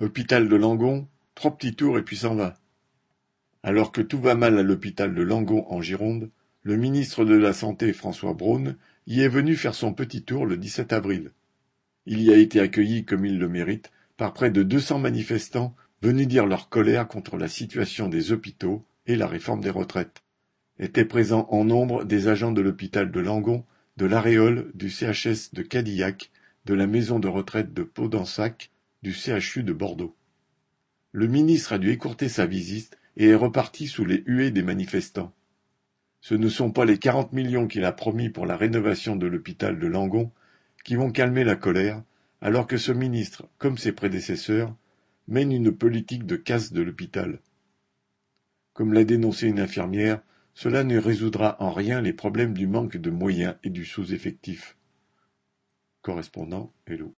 Hôpital de Langon, trois petits tours et puis s'en va. Alors que tout va mal à l'hôpital de Langon en Gironde, le ministre de la Santé François Braun y est venu faire son petit tour le 17 avril. Il y a été accueilli comme il le mérite par près de 200 manifestants venus dire leur colère contre la situation des hôpitaux et la réforme des retraites. Étaient présents en nombre des agents de l'hôpital de Langon, de l'Aréole, du CHS de Cadillac, de la maison de retraite de Pau-d'Ensac, du CHU de Bordeaux. Le ministre a dû écourter sa visite et est reparti sous les huées des manifestants. Ce ne sont pas les quarante millions qu'il a promis pour la rénovation de l'hôpital de Langon qui vont calmer la colère, alors que ce ministre, comme ses prédécesseurs, mène une politique de casse de l'hôpital. Comme l'a dénoncé une infirmière, cela ne résoudra en rien les problèmes du manque de moyens et du sous-effectif. Correspondant Hello.